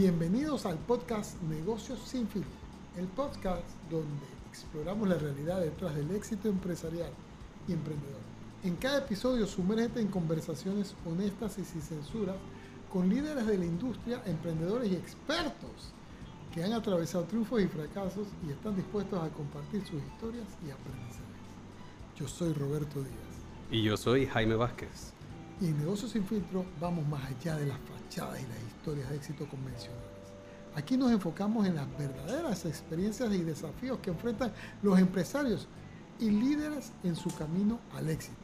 Bienvenidos al podcast Negocios sin Filtro, el podcast donde exploramos la realidad detrás del éxito empresarial y emprendedor. En cada episodio sumérgete en conversaciones honestas y sin censura con líderes de la industria, emprendedores y expertos que han atravesado triunfos y fracasos y están dispuestos a compartir sus historias y aprendizajes. Yo soy Roberto Díaz. Y yo soy Jaime Vázquez. Y en Negocios sin Filtro vamos más allá de las fachadas y las historias de éxito convencionales. Aquí nos enfocamos en las verdaderas experiencias y desafíos que enfrentan los empresarios y líderes en su camino al éxito.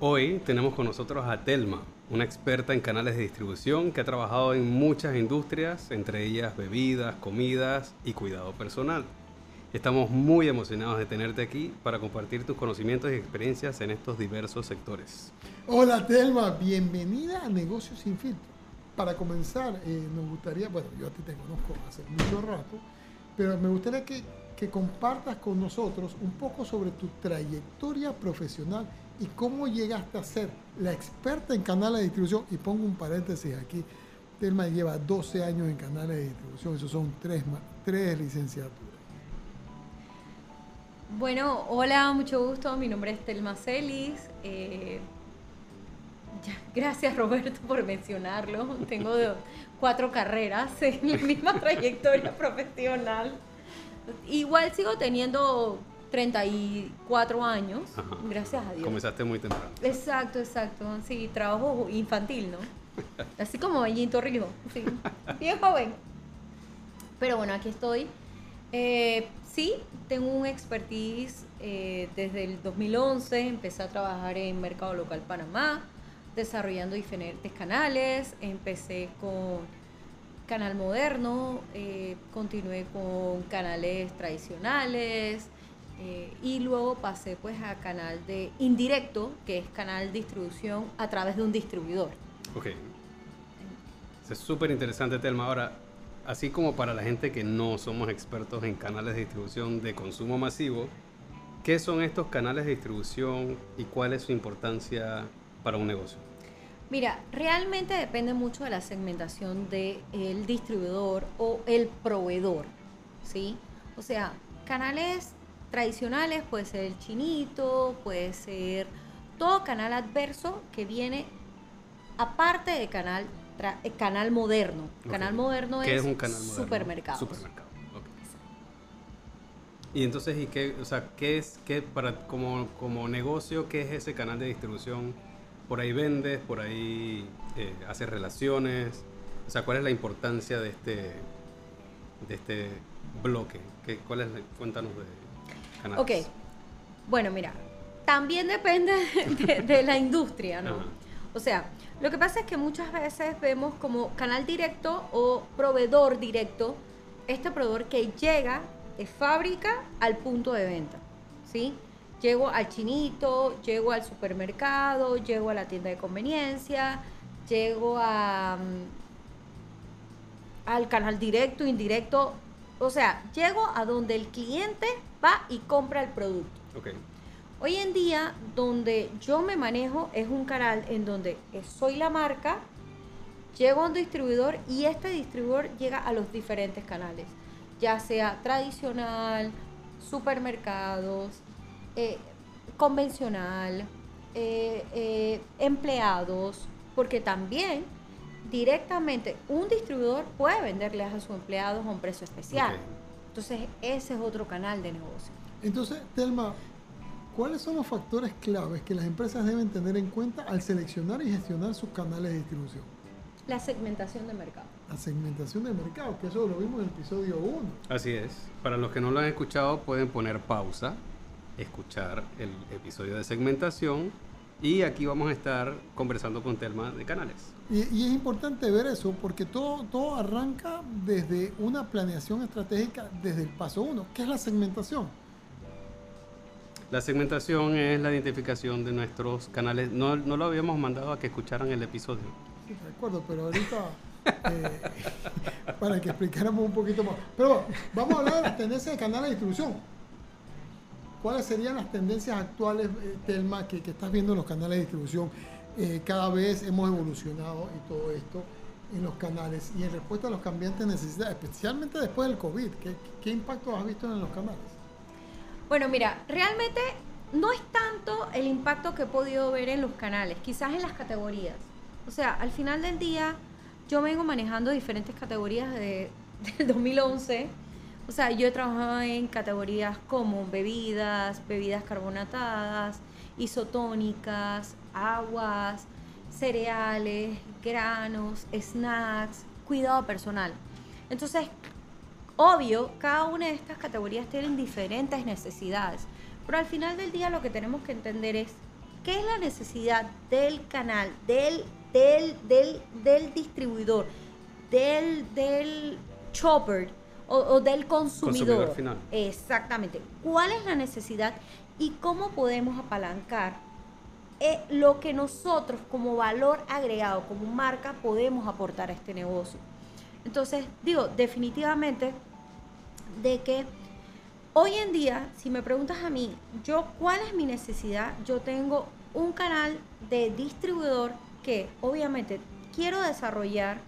Hoy tenemos con nosotros a Telma, una experta en canales de distribución que ha trabajado en muchas industrias, entre ellas bebidas, comidas y cuidado personal. Estamos muy emocionados de tenerte aquí para compartir tus conocimientos y experiencias en estos diversos sectores. Hola Telma, bienvenida a Negocios Sin Filtro. Para comenzar, eh, nos gustaría, bueno, yo a ti te conozco hace mucho rato, pero me gustaría que, compartas con nosotros un poco sobre tu trayectoria profesional y cómo llegaste a ser la experta en canales de distribución. Y pongo un paréntesis aquí, Telma lleva 12 años en canales de distribución, esos son tres, tres licenciaturas. Bueno, hola, mucho gusto. Mi nombre es Telma Celis. Eh, gracias Roberto por mencionarlo. Tengo cuatro carreras en la misma trayectoria profesional. Igual sigo teniendo 34 años, gracias a Dios. Comenzaste muy temprano. Exacto, exacto. Sí, trabajo infantil, ¿no? Así como Bellín Torrijos. Sí, bien joven. Pero bueno, aquí estoy. Eh, sí, tengo un expertise eh, desde el 2011, empecé a trabajar en Mercado Local Panamá, desarrollando diferentes canales, empecé con Canal Moderno, eh, continué con canales tradicionales eh, y luego pasé pues a canal de indirecto, que es canal distribución a través de un distribuidor. Ok. Es súper interesante, Telma. Ahora, así como para la gente que no somos expertos en canales de distribución de consumo masivo, ¿qué son estos canales de distribución y cuál es su importancia para un negocio? Mira, realmente depende mucho de la segmentación del el distribuidor o el proveedor, ¿sí? O sea, canales tradicionales puede ser el chinito, puede ser todo canal adverso que viene aparte de canal eh, canal moderno. Canal moderno es, un canal supermercado. Supermercado. Y entonces, ¿y qué, o sea, qué es, qué para como, como negocio, qué es ese canal de distribución? Por ahí vendes, por ahí eh, haces relaciones. O sea, ¿cuál es la importancia de este, de este bloque? ¿Qué, ¿Cuál es? cuéntanos de canales. Ok. Bueno, mira, también depende de, la industria, ¿no? O sea, lo que pasa es que muchas veces vemos como canal directo o proveedor directo, este proveedor que llega de fábrica al punto de venta, ¿sí? Llego al chinito, llego al supermercado, llego a la tienda de conveniencia, llego a, mm, al canal directo, indirecto, o sea, llego a donde el cliente va y compra el producto. Okay. Hoy en día, donde yo me manejo es un canal en donde soy la marca, llego a un distribuidor y este distribuidor llega a los diferentes canales, ya sea tradicional, supermercados, eh, convencional, eh, eh, empleados, porque también directamente un distribuidor puede venderles a sus empleados a un precio especial. Entonces, ese es otro canal de negocio. Entonces, Telma, ¿Cuáles son los factores claves que las empresas deben tener en cuenta al seleccionar y gestionar sus canales de distribución? La segmentación de mercado. La segmentación de mercado, que eso lo vimos en el episodio 1. Así es. Para los que no lo han escuchado, pueden poner pausa, escuchar el episodio de segmentación y aquí vamos a estar conversando con Telma de canales. Y, y, es importante ver eso porque todo, todo arranca desde una planeación estratégica desde el paso 1, que es la segmentación la segmentación es la identificación de nuestros canales. No, no lo habíamos mandado a que escucharan el episodio. Sí, recuerdo, pero ahorita eh, para que explicáramos un poquito más. Pero vamos a hablar de las tendencias de canales de distribución. ¿Cuáles serían las tendencias actuales, eh, Telma, que, que, estás viendo en los canales de distribución? Eh, cada vez hemos evolucionado y todo esto. en los canales y en respuesta a los cambiantes necesidades, especialmente después del COVID? ¿Qué, qué impacto has visto en los canales? Bueno, mira, realmente no es tanto el impacto que he podido ver en los canales, quizás en las categorías. O sea, al final del día, yo vengo manejando diferentes categorías de, del 2011. O sea, yo he trabajado en categorías como bebidas, bebidas carbonatadas, isotónicas, aguas, cereales, granos, snacks, cuidado personal. Entonces, obvio, cada una de estas categorías tienen diferentes necesidades, pero al final del día lo que tenemos que entender es qué es la necesidad del canal, del, del, del, del distribuidor, del, del chopper o, o del consumidor. Consumidor final. Exactamente. ¿Cuál es la necesidad y cómo podemos apalancar eh, lo que nosotros como valor agregado, como marca, podemos aportar a este negocio? Entonces, digo, definitivamente de que hoy en día, si me preguntas a mí, yo cuál es mi necesidad, yo tengo un canal de distribuidor que obviamente quiero desarrollar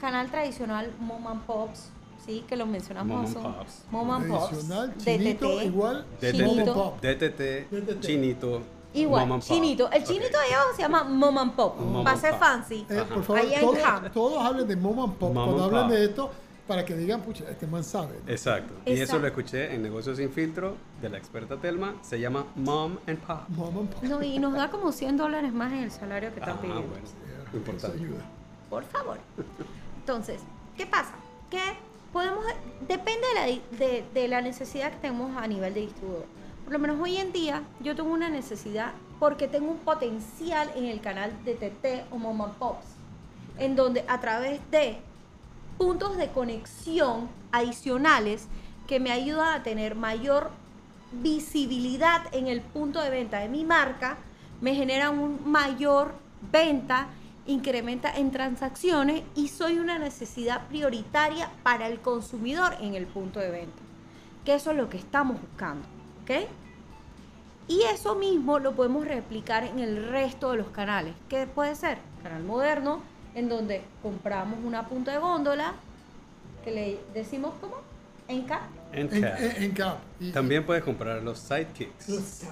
canal tradicional Mom and Pops, sí, que lo mencionamos. Mom and Pops. Mom and Pops, Tradicional, chinito, DTT, igual. DTT, chinito, Igual, chinito. El chinito de abajo se llama Mom and Pop, Mom para and ser fancy. Eh, por favor, todos, hablen de mom and pop Mom cuando and hablan pop. de esto para que digan, pucha, este man sabe. ¿no? Exacto. Y eso lo escuché en Negocios Sin Filtro de la experta Telma. Se llama Mom and Pop. Mom and pop. No, y nos da como 100 dólares más en el salario que Ah, están pidiendo. bueno. Eso Importante. ayuda. Por favor. Entonces, ¿qué pasa? Que podemos, depende de la, de, de la necesidad que tenemos a nivel de distribuidor. Por lo menos hoy en día yo tengo una necesidad porque tengo un potencial en el canal de TT o Mom and Pops, en donde a través de puntos de conexión adicionales que me ayudan a tener mayor visibilidad en el punto de venta de mi marca, me generan un mayor venta, incrementa en transacciones y soy una necesidad prioritaria para el consumidor en el punto de venta. Que eso es lo que estamos buscando, ¿ok? Y eso mismo lo podemos replicar en el resto de los canales. ¿Qué puede ser? Canal moderno, en donde compramos una punta de góndola, que le decimos como Enca. And En, Cap. en- También puedes comprar los sidekicks. Los-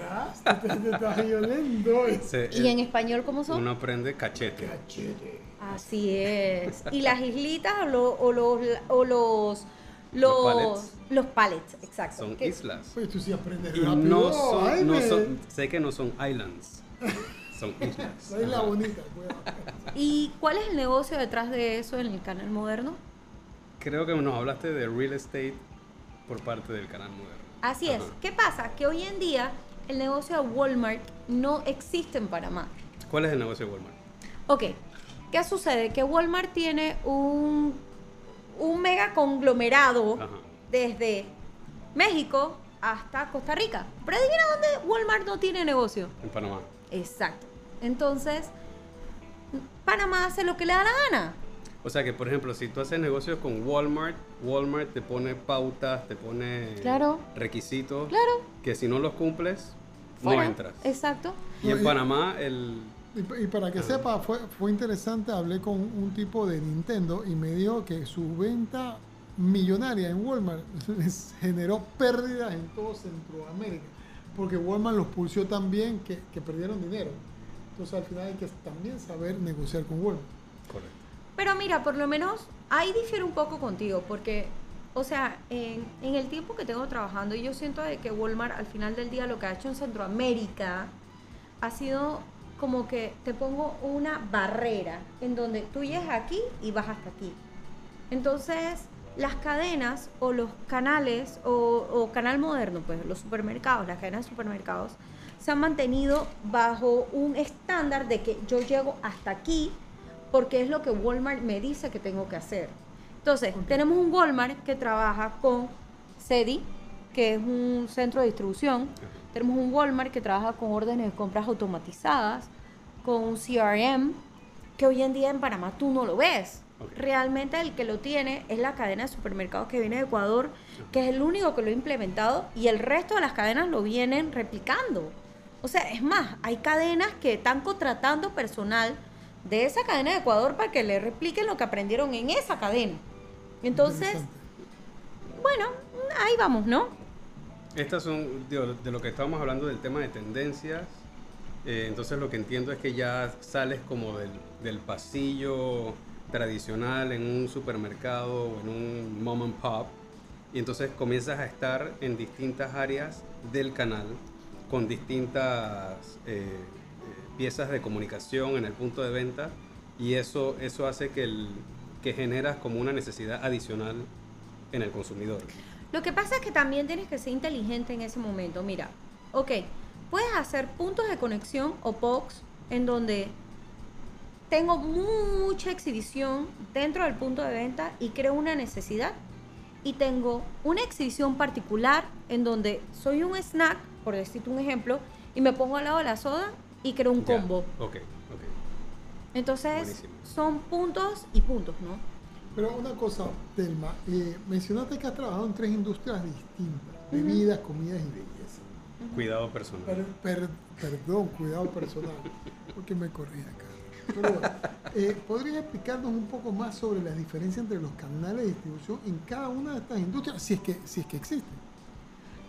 ras, te, te estás violento. Se- ¿Y en español cómo son? uno aprende cachete. Cachete. Así es. Y las islitas o, lo- o los o los Los los pallets. los pallets, exacto. Son islas. Pues tú sí aprendes Y rápido. no son, no Jaime. son, sé que no son islands. Son islas. La isla Ajá. bonita, cuidado. ¿Y cuál es el negocio detrás de eso en el canal moderno? Creo que nos hablaste de real estate por parte del canal moderno. Así es. Ajá. ¿Qué pasa? Que hoy en día el negocio de Walmart no existe en Panamá. ¿Cuál es el negocio de Walmart? Ok, ¿qué sucede? Que Walmart tiene un, un mega conglomerado Ajá. desde México hasta Costa Rica. Pero adivina dónde Walmart no tiene negocio. En Panamá. Exacto. Entonces, Panamá hace lo que le da la gana. O sea que, por ejemplo, si tú haces negocios con Walmart, Walmart te pone pautas, te pone Claro. requisitos Claro. que si no los cumples, Fuera. no entras. Exacto. Y en Panamá, el... Y, y para que sepa, fue, fue interesante, hablé con un tipo de Nintendo y me dijo que su venta millonaria en Walmart les generó pérdidas en todo Centroamérica, porque Walmart los pulsó tan bien que, que perdieron dinero. Entonces al final hay que también saber negociar con Walmart. Correcto. Pero mira, por lo menos ahí difiere un poco contigo, porque, o sea, en, en el tiempo que tengo trabajando, yo siento de que Walmart al final del día lo que ha hecho en Centroamérica ha sido como que te pongo una barrera en donde tú llegas aquí y vas hasta aquí. Entonces, las cadenas o los canales o, o canal moderno, pues los supermercados, las cadenas de supermercados, se han mantenido bajo un estándar de que yo llego hasta aquí porque es lo que Walmart me dice que tengo que hacer. Entonces, tenemos un Walmart que trabaja con CEDI, que es un centro de distribución. Tenemos un Walmart que trabaja con órdenes de compras automatizadas, con un CRM, que hoy en día en Panamá tú no lo ves. Realmente el que lo tiene es la cadena de supermercados que viene de Ecuador, que es el único que lo ha implementado y el resto de las cadenas lo vienen replicando. O sea, es más, hay cadenas que están contratando personal de esa cadena de Ecuador para que le repliquen lo que aprendieron en esa cadena. Entonces, bueno, ahí vamos, ¿no? Estas son, digo, de lo que estábamos hablando del tema de tendencias. eh, entonces lo que entiendo es que ya sales como del, del pasillo tradicional en un supermercado o en un mom and pop y entonces comienzas a estar en distintas áreas del canal con distintas eh, eh, piezas de comunicación en el punto de venta y eso, eso hace que, el, que generas como una necesidad adicional en el consumidor. Lo que pasa es que también tienes que ser inteligente en ese momento. Mira, ok, puedes hacer puntos de conexión o POCs en donde tengo mucha exhibición dentro del punto de venta y creo una necesidad. Y tengo una exhibición particular en donde soy un snack, por decirte un ejemplo, y me pongo al lado de la soda y creo un Ya, combo. Ok, ok. Entonces, Buenísimo. son puntos y puntos, ¿no? Pero una cosa, Telma, eh, mencionaste que has trabajado en tres industrias distintas, bebidas, comidas y belleza. Cuidado personal. Per- per- perdón, cuidado personal, porque me corrí acá. Eh, ¿podrías explicarnos un poco más sobre las diferencias entre los canales de distribución en cada una de estas industrias, si es que, si es que existen?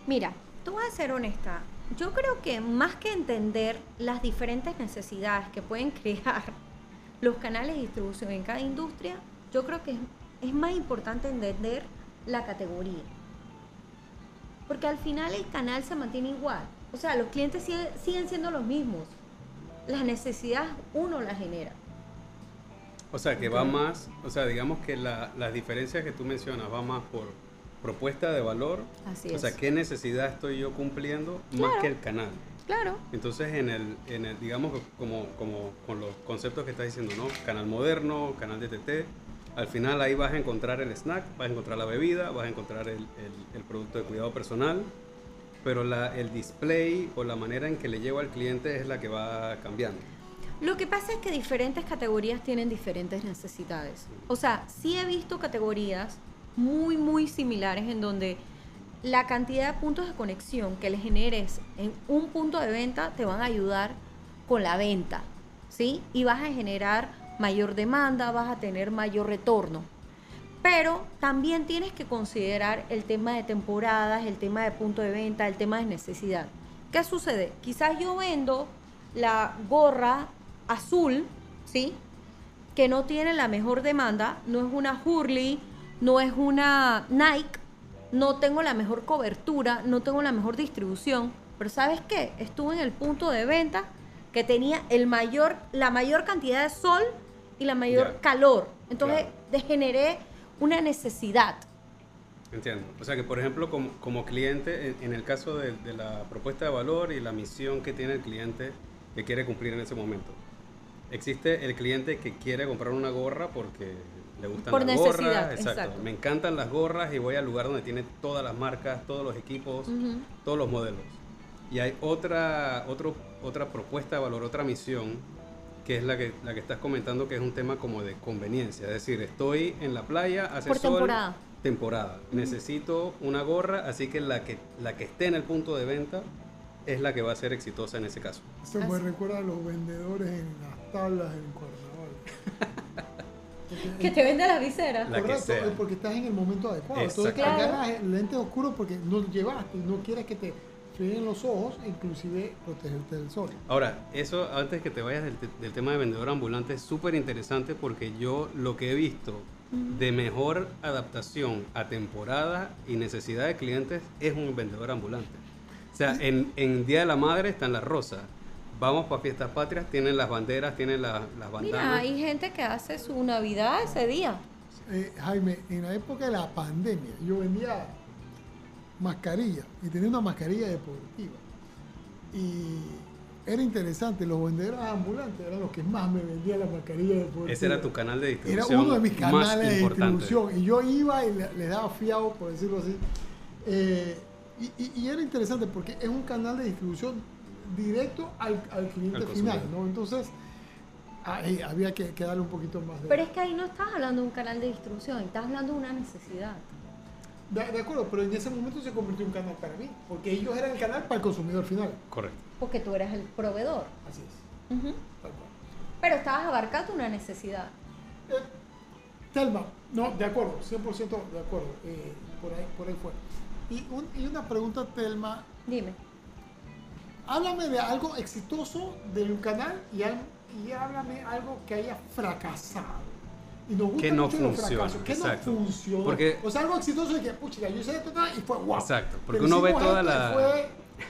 Mira, tú vas a ser honesta. Yo creo que más que entender las diferentes necesidades que pueden crear los canales de distribución en cada industria, yo creo que es, es más importante entender la categoría. Porque al final el canal se mantiene igual. O sea, los clientes sigue- siguen siendo los mismos. Las necesidades uno las genera. O sea, que va más, o sea, digamos que la- las diferencias que tú mencionas va más por propuesta de valor. Así o es. sea, qué necesidad estoy yo cumpliendo más Claro. que el canal. Claro. Entonces, en el, en el digamos, como, como con los conceptos que estás diciendo, ¿no? Canal moderno, canal de TT, al final ahí vas a encontrar el snack, vas a encontrar la bebida, vas a encontrar el, el- el producto de cuidado personal, pero la, el display o la manera en que le llevo al cliente es la que va cambiando. Lo que pasa es que diferentes categorías tienen diferentes necesidades. O sea, sí he visto categorías muy, muy similares en donde la cantidad de puntos de conexión que le generes en un punto de venta te van a ayudar con la venta, ¿sí? Y vas a generar mayor demanda, vas a tener mayor retorno. Pero también tienes que considerar el tema de temporadas, el tema de punto de venta, el tema de necesidad. ¿Qué sucede? Quizás yo vendo la gorra azul, ¿sí? Que no tiene la mejor demanda, no es una Hurley, no es una Nike, no tengo la mejor cobertura, no tengo la mejor distribución, pero ¿sabes qué? Estuve en el punto de venta que tenía el mayor, la mayor cantidad de sol y la mayor calor. Entonces Claro. de- generé una necesidad. Entiendo. O sea que, por ejemplo, como, como cliente, en, en el caso de, de la propuesta de valor y la misión que tiene el cliente que quiere cumplir en ese momento, existe el cliente que quiere comprar una gorra porque le gustan Por las necesidad, gorras. exacto. Me encantan las gorras y voy al lugar donde tiene todas las marcas, todos los equipos, todos los modelos. Y hay otra, otro, otra propuesta de valor, otra misión, que es la que, la que estás comentando, que es un tema como de conveniencia. Es decir, estoy en la playa, hace Por sol, temporada. temporada. Necesito una gorra, así que la que la que esté en el punto de venta es la que va a ser exitosa en ese caso. Eso me recuerda a los vendedores en las tablas en Cuernavaca. Que te vende las viseras. La que Correcto, porque estás en el momento adecuado. Entonces agarras el lente oscuro porque no llevaste y no quieres que te fríen los ojos, inclusive protegerte del sol. Ahora, eso antes que te vayas del, te- del tema de vendedor ambulante es súper interesante porque yo lo que he visto de mejor adaptación a temporada y necesidad de clientes es un vendedor ambulante. O sea, en, en Día de la Madre están las rosas. Vamos para fiestas patrias, tienen las banderas, tienen la- las bandanas. Mira, hay gente que hace su Navidad ese día. Eh, Jaime, en la época de la pandemia, yo vendía mascarilla y tenía una mascarilla deportiva. Y era interesante, los vendedores ambulantes eran los que más me vendían la mascarilla deportiva. Ese era tu canal de Era distribución. uno de mis canales de distribución. Y yo iba y le, le daba fiado, por decirlo así. Eh, y, y- y era interesante porque es un canal de distribución directo al, al cliente Al final. ¿no? Entonces, ahí había que, que darle un poquito más de... Pero es que ahí no estás hablando de un canal de distribución, estás hablando de una necesidad. De, de acuerdo, pero en ese momento se convirtió en un canal para mí, porque ellos eran el canal para el consumidor final. Correcto. Porque tú eres el proveedor. Así es. Tal cual. pero estabas abarcando una necesidad. Eh, Telma, no, de acuerdo, 100% de acuerdo, eh, por, ahí, por ahí fue. Y, un- y una pregunta, Telma, Dime. háblame de algo exitoso del canal y, y háblame algo que haya fracasado. Y nos gusta Que no mucho los funciona, fracasos, que exacto. no funcionó. Porque- o sea, algo exitoso de que, pucha, yo hice esto y fue guau. Exacto, porque Pero uno ve toda la- Fue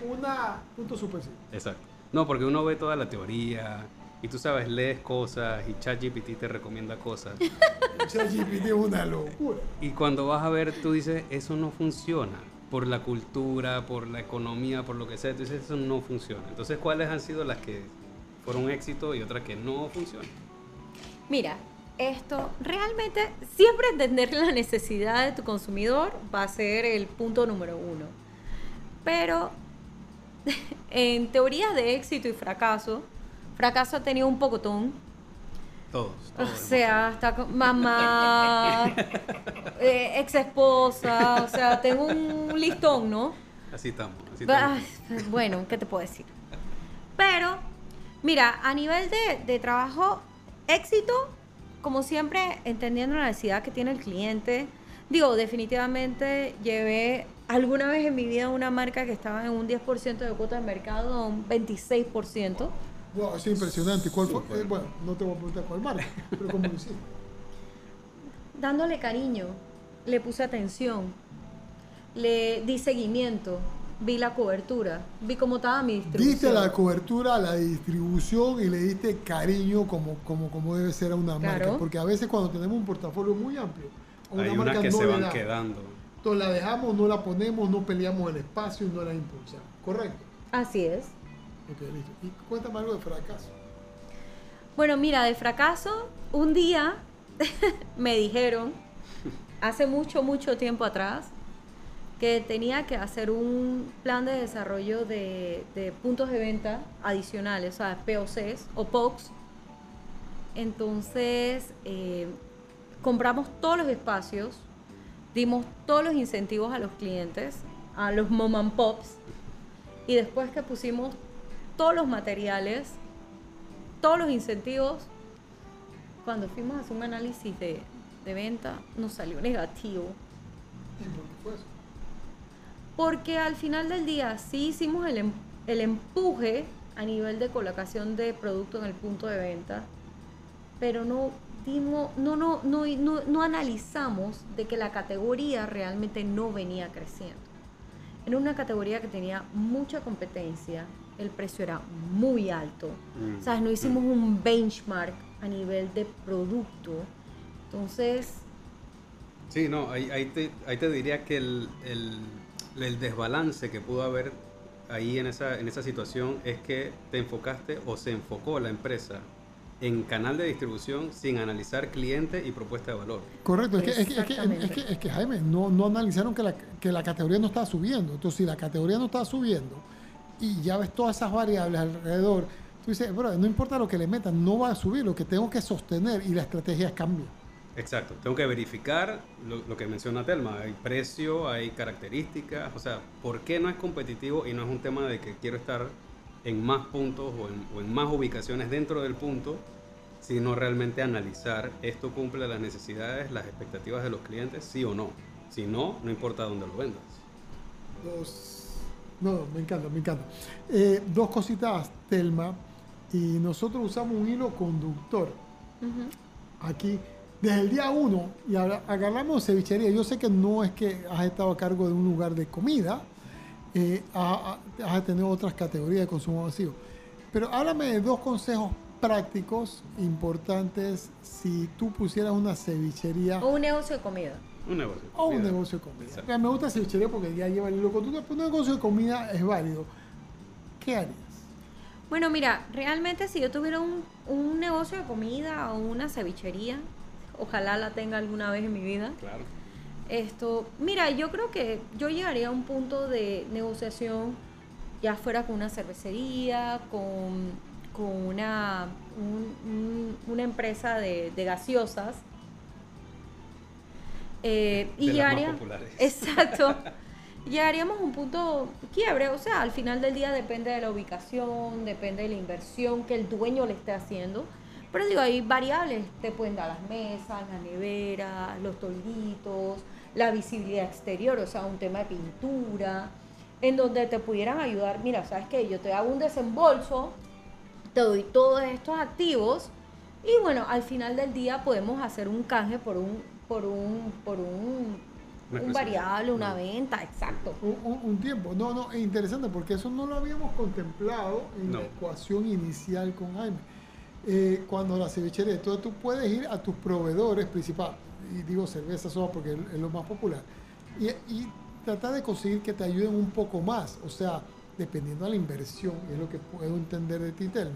una punto suspensivo. Exacto. No, porque uno ve toda la teoría y tú sabes, lees cosas y ChatGPT te recomienda cosas. ChatGPT es una locura. Y cuando vas a ver, tú dices, eso no funciona. Por la cultura, por la economía, por lo que sea. Tú dices, eso no funciona. Entonces, ¿cuáles han sido las que fueron éxito y otras que no funcionan? Mira, esto realmente siempre entender la necesidad de tu consumidor va a ser el punto número uno. Pero en teorías de éxito y fracaso, fracaso ha tenido un pocotón. Todos. O todos hemos sea, hasta con mamá, eh, ex esposa, o sea, tengo un listón, ¿no? Así estamos. Así Ay, estamos. bueno, ¿qué te puedo decir? Pero, mira, a nivel de, de trabajo, éxito, como siempre, entendiendo la necesidad que tiene el cliente. Digo, definitivamente llevé alguna vez en mi vida una marca que estaba en un 10% de cuota de mercado a un 26%. Wow, eso es impresionante. ¿Cuál fue? Eh, bueno, no te voy a preguntar cuál marca, pero cómo lo hiciste. Dándole cariño, le puse atención, le di seguimiento, vi la cobertura, vi cómo estaba mi distribución. Diste la cobertura, la distribución y le diste cariño como, como, como debe ser a una marca. Porque a veces cuando tenemos un portafolio muy amplio, una Hay marca unas que no se van da. quedando. Entonces la dejamos, no la ponemos, no peleamos el espacio y no la impulsamos. ¿Correcto? Así es. Ok, listo. Y cuéntame algo de fracaso. Bueno, mira, de fracaso, un día me dijeron, hace mucho, mucho tiempo atrás, que tenía que hacer un plan de desarrollo de, puntos de venta adicionales, o sea, POCs o POCs. Entonces, eh, compramos todos los espacios, dimos todos los incentivos a los clientes, a los mom and pops, y después que pusimos todos los materiales, todos los incentivos, cuando fuimos a hacer un análisis de, de venta, nos salió negativo. ¿Y por qué fue eso? Porque al final del día sí hicimos el, em- el empuje a nivel de colocación de producto en el punto de venta, pero no dimos, no, no, no, no, no analizamos de que la categoría realmente no venía creciendo. Era una categoría que tenía mucha competencia, el precio era muy alto. Mm, O sea, no hicimos un benchmark a nivel de producto. Entonces, Sí, no, ahí, ahí, te, ahí te diría que el, el- el desbalance que pudo haber ahí en esa, en esa situación es que te enfocaste o se enfocó la empresa en canal de distribución sin analizar cliente y propuesta de valor. Correcto, es que, es que, es que, Exactamente. es que, es que, Jaime, no, no analizaron que la, que la categoría no estaba subiendo. Entonces, si la categoría no estaba subiendo y ya ves todas esas variables alrededor, tú dices, bro, no importa lo que le metan, no va a subir, lo que tengo que sostener y la estrategia cambia. Exacto, tengo que verificar lo, lo que menciona Telma, hay precio, hay características, o sea, ¿por qué no es competitivo y no es un tema de que quiero estar en más puntos o en, o en más ubicaciones dentro del punto, sino realmente analizar esto cumple las necesidades, las expectativas de los clientes, sí o no. Si no, no importa dónde lo vendas. Dos. No, no, me encanta, me encanta. Eh, dos cositas, Telma. Y nosotros usamos un hilo conductor aquí desde el día uno y agar- agarramos cevichería. Yo sé que no es que has estado a cargo de un lugar de comida, eh, ha- ha- has tenido otras categorías de consumo masivo. Pero háblame de dos consejos prácticos importantes si tú pusieras una cevichería o un negocio de comida. Un negocio. o un negocio de comida. Me gusta cevichería porque ya lleva el pero un negocio de comida es válido. ¿Qué harías? Bueno, mira, realmente si yo tuviera un, un negocio de comida o una cevichería, ojalá la tenga alguna vez en mi vida. Claro. Esto, mira, yo creo que yo llegaría a un punto de negociación, ya fuera con una cervecería, con, con una, un- un- una empresa de, de gaseosas. Eh, y De llegaría- populares. Exacto. Llegaríamos a un punto quiebre, o sea, al final del día depende de la ubicación, depende de la inversión que el dueño le esté haciendo, Pero digo, hay variables, te pueden dar las mesas, la nevera, los tolditos, la visibilidad exterior, o sea, un tema de pintura, en donde te pudieran ayudar, mira, ¿sabes qué? Yo te hago un desembolso, te doy todos estos activos y bueno, al final del día podemos hacer un canje por un, por un, por un, un variable, una venta, exacto. Un, un- un tiempo. No, no, es interesante porque eso no lo habíamos contemplado en No. la ecuación inicial con Jaime. Eh, cuando la cevichería, entonces tú puedes ir a tus proveedores principales, y digo cerveza soda porque es lo más popular, y, y tratar de conseguir que te ayuden un poco más, o sea, dependiendo de la inversión, es lo que puedo entender de ti, Telma,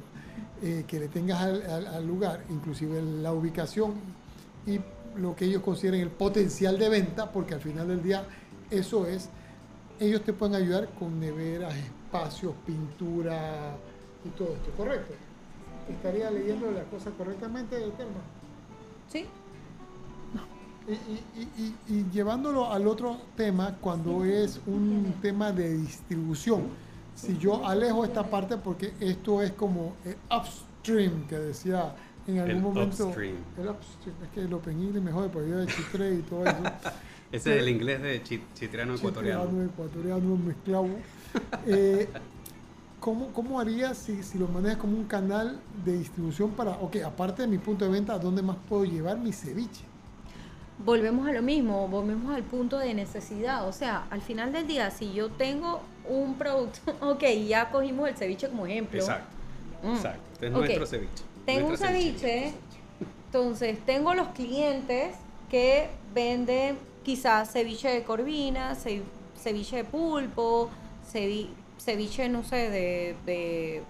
eh, que le tengas al lugar, inclusive la ubicación y lo que ellos consideren el potencial de venta, porque al final del día eso es, ellos te pueden ayudar con neveras, espacios, pintura y todo esto, ¿correcto? Estaría leyendo la cosa correctamente, Telma. ¿Sí? Y, y- y- y- y llevándolo al otro tema, cuando es un tema de distribución, si yo alejo esta parte porque esto es como el upstream que decía en algún El momento. upstream. El upstream, es que el Open English me jode porque yo de Chitre y todo eso. Ese es el inglés de chi- chitriano ecuatoriano. Chitreano, ecuatoriano, mezclado. Eh, ¿cómo, ¿Cómo harías si, si lo manejas como un canal de distribución para, ok, aparte de mi punto de venta, ¿a dónde más puedo llevar mi ceviche? volvemos a lo mismo, volvemos al punto de necesidad. O sea, al final del día, si yo tengo un producto, ok, ya cogimos el ceviche como ejemplo. Exacto. Mm. Exacto. Este es nuestro ceviche. Tengo un nuestra ceviche, entonces tengo los clientes que venden quizás ceviche de corvina, ce- ceviche de pulpo, cevi- ceviche, no sé, de, de,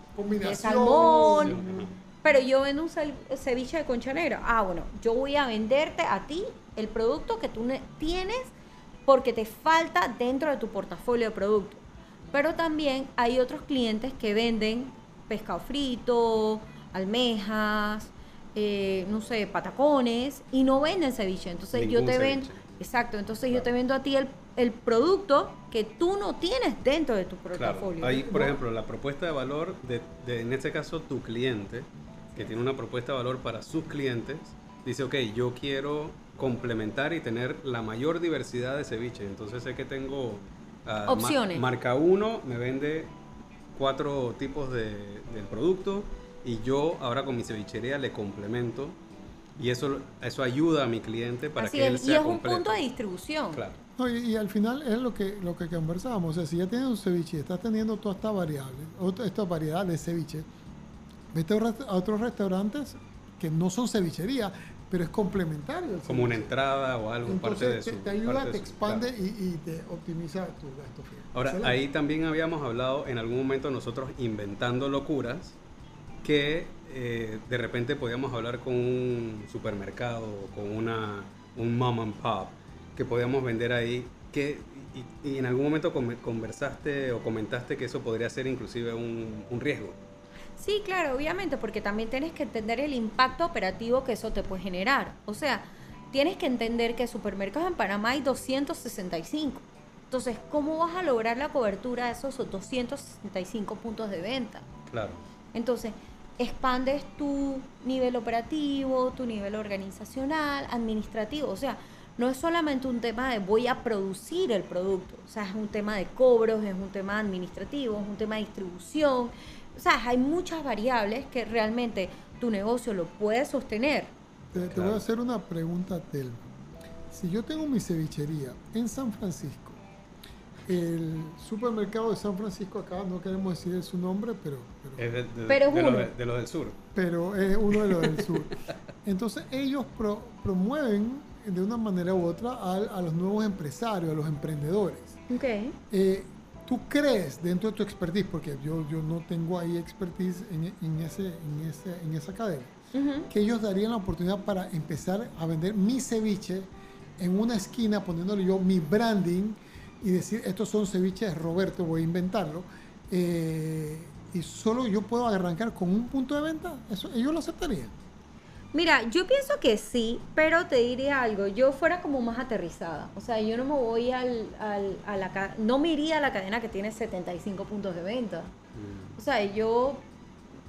salmón. Pero yo vendo un ceviche de concha negra. Ah, bueno, yo voy a venderte a ti el producto que tú ne- tienes porque te falta dentro de tu portafolio de productos. Pero también hay otros clientes que venden pescado frito, almejas, eh, no sé, patacones y no venden ceviche. Entonces yo te vendo. Exacto, entonces yo Claro. te vendo a ti el, el producto que tú no tienes dentro de tu Claro. portafolio. Ahí, por No. ejemplo, la propuesta de valor, de, de, en este caso tu cliente, que tiene una propuesta de valor para sus clientes, dice, ok, yo quiero complementar y tener la mayor diversidad de ceviche. Entonces sé que tengo... ma- Opciones. marca 1 me vende cuatro tipos de, del producto y yo ahora con mi cevichería le complemento y eso, eso ayuda a mi cliente para Así que él es, y sea es un completo. punto de distribución. Claro. No, y, y al final es lo que, lo que conversábamos. O sea, si ya tienes un ceviche y estás teniendo toda esta variable, esta variedad de ceviche, vete a otros restaurantes que no son cevichería, pero es complementario. Como una entrada o algo, parte de Entonces su... te, te ayuda, parte te su- expande claro. y, y te optimiza tu gasto fijo. Ahora, Excelente. ahí también habíamos hablado en algún momento nosotros inventando locuras que eh, de repente podíamos hablar con un supermercado con una, un mom and pop que podíamos vender ahí que y, y en algún momento conversaste o comentaste que eso podría ser inclusive un, un riesgo. Sí, claro, obviamente, porque también tienes que entender el impacto operativo que eso te puede generar. O sea, tienes que entender que supermercados en Panamá hay 265. Entonces, ¿cómo vas a lograr la cobertura de esos 265 puntos de venta? Claro. Entonces, expandes tu nivel operativo, tu nivel organizacional, administrativo. O sea, no es solamente un tema de voy a producir el producto. O sea, es un tema de cobros, es un tema administrativo, es un tema de distribución. O sea, hay muchas variables que realmente tu negocio lo puede sostener. Te, te voy a hacer una pregunta, Telma. Si yo tengo mi cevichería en San Francisco, el supermercado de San Francisco acá, no queremos decir su nombre, pero, Es de, de- Pero es de los, uno. de- de los del sur. pero es uno de los del sur. Entonces ellos pro- promueven de una manera u otra a, a los nuevos empresarios, a los emprendedores. Ok. Eh, ¿Tú crees dentro de tu expertise, porque yo, yo no tengo ahí expertise en, en ese, en, ese, en esa cadena, que ellos darían la oportunidad para empezar a vender mi ceviche en una esquina, poniéndole yo mi branding y decir, estos son ceviches Roberto, voy a inventarlo, eh, y solo yo puedo arrancar con un punto de venta? Eso, ¿Ellos lo aceptarían? Mira, yo pienso que sí, pero te diría algo, yo fuera como más aterrizada. O sea, yo no me voy al, al- a la no me iría a la cadena que tiene 75 puntos de venta. O sea, yo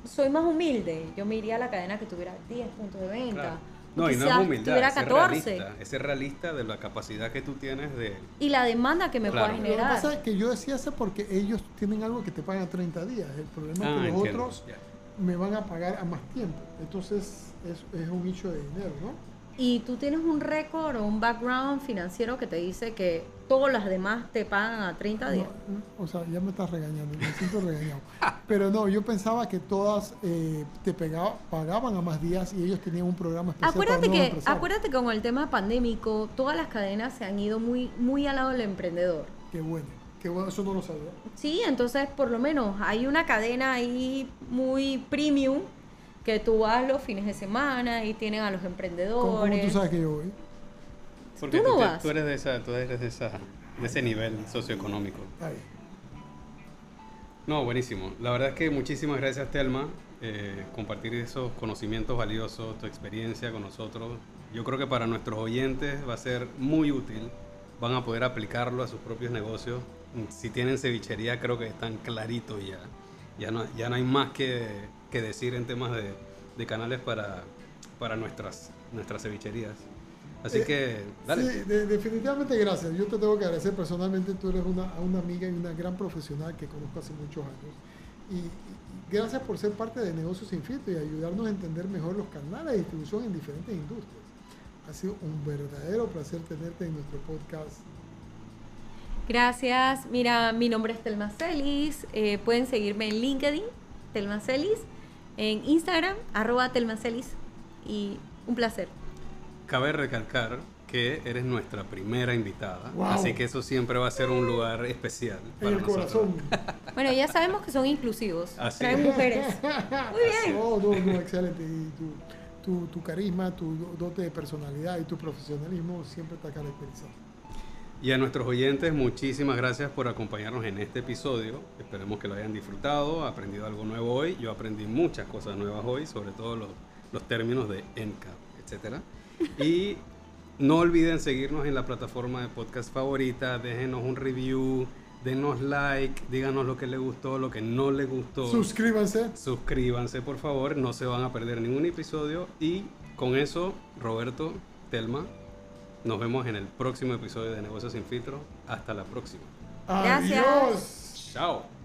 soy más humilde, yo me iría a la cadena que tuviera 10 puntos de venta. Claro. No, y no es humildad, tuviera es ser 14. realista, es ser realista de la capacidad que tú tienes de... Y la demanda que me Claro. pueda Lo que generar. pasa es que yo decía eso porque ellos tienen algo que te pagan a 30 días. El problema es Ah, que los entiendo, otros me van a pagar a más tiempo. Entonces es, es un nicho de dinero, ¿no? Y tú tienes un récord o un background financiero que te dice que todas las demás te pagan a 30 días. No, o sea, ya me estás regañando, me siento regañado. Pero no, yo pensaba que todas eh, te pegaba- pagaban a más días y ellos tenían un programa especial Acuérdate para que, acuérdate que con el tema pandémico, todas las cadenas se han ido muy, muy al lado del emprendedor. Qué bueno, qué bueno, eso no lo sabía. Sí, entonces por lo menos hay una cadena ahí muy premium que tú vas los fines de semana y tienen a los ¿Cómo, emprendedores. cómo tú sabes que yo voy? Porque Tú tú, no te- vas. tú eres, de, esa, tú eres de, esa, de ese nivel socioeconómico. Ahí. No, buenísimo. La verdad es que muchísimas gracias, Telma, eh, compartir esos conocimientos valiosos, tu experiencia con nosotros. Yo creo que para nuestros oyentes va a ser muy útil. Van a poder aplicarlo a sus propios negocios. Si tienen cevichería, creo que están claritos ya. Ya no, ya no hay más que, que decir en temas de, de canales para, para nuestras, nuestras cevicherías. Así Eh, que, dale. Sí, de- definitivamente gracias. Yo te tengo que agradecer personalmente. Tú eres una, una amiga y una gran profesional que conozco hace muchos años. Y, y gracias por ser parte de Negocios Sin Filtro y ayudarnos a entender mejor los canales de distribución en diferentes industrias. Ha sido un verdadero placer tenerte en nuestro podcast. Gracias. Mira, mi nombre es Telma Celis. Eh, pueden seguirme en LinkedIn, Telma Celis, en Instagram, arroba Telma Celis. Y un placer. Cabe recalcar que eres nuestra primera invitada, Wow. así que eso siempre va a ser un lugar especial En para el nosotros. corazón. Bueno, ya sabemos que son inclusivos. Así Traen es. mujeres. Muy bien. No, no, no, excelente. Y tu, tu, tu carisma, tu dote de personalidad y tu profesionalismo siempre está caracterizado. Y a nuestros oyentes, muchísimas gracias por acompañarnos en este episodio. Esperemos que lo hayan disfrutado, aprendido algo nuevo hoy. Yo aprendí muchas cosas nuevas hoy, sobre todo los, los términos de NCAP, etc. Y no olviden seguirnos en la plataforma de podcast favorita, déjenos un review, denos like, díganos lo que les gustó, lo que no les gustó. Suscríbanse. Suscríbanse, por favor, no se van a perder ningún episodio. Y con eso, Roberto, Telma, nos vemos en el próximo episodio de Negocios Sin Filtro. Hasta la próxima. Gracias. Adiós. Chao.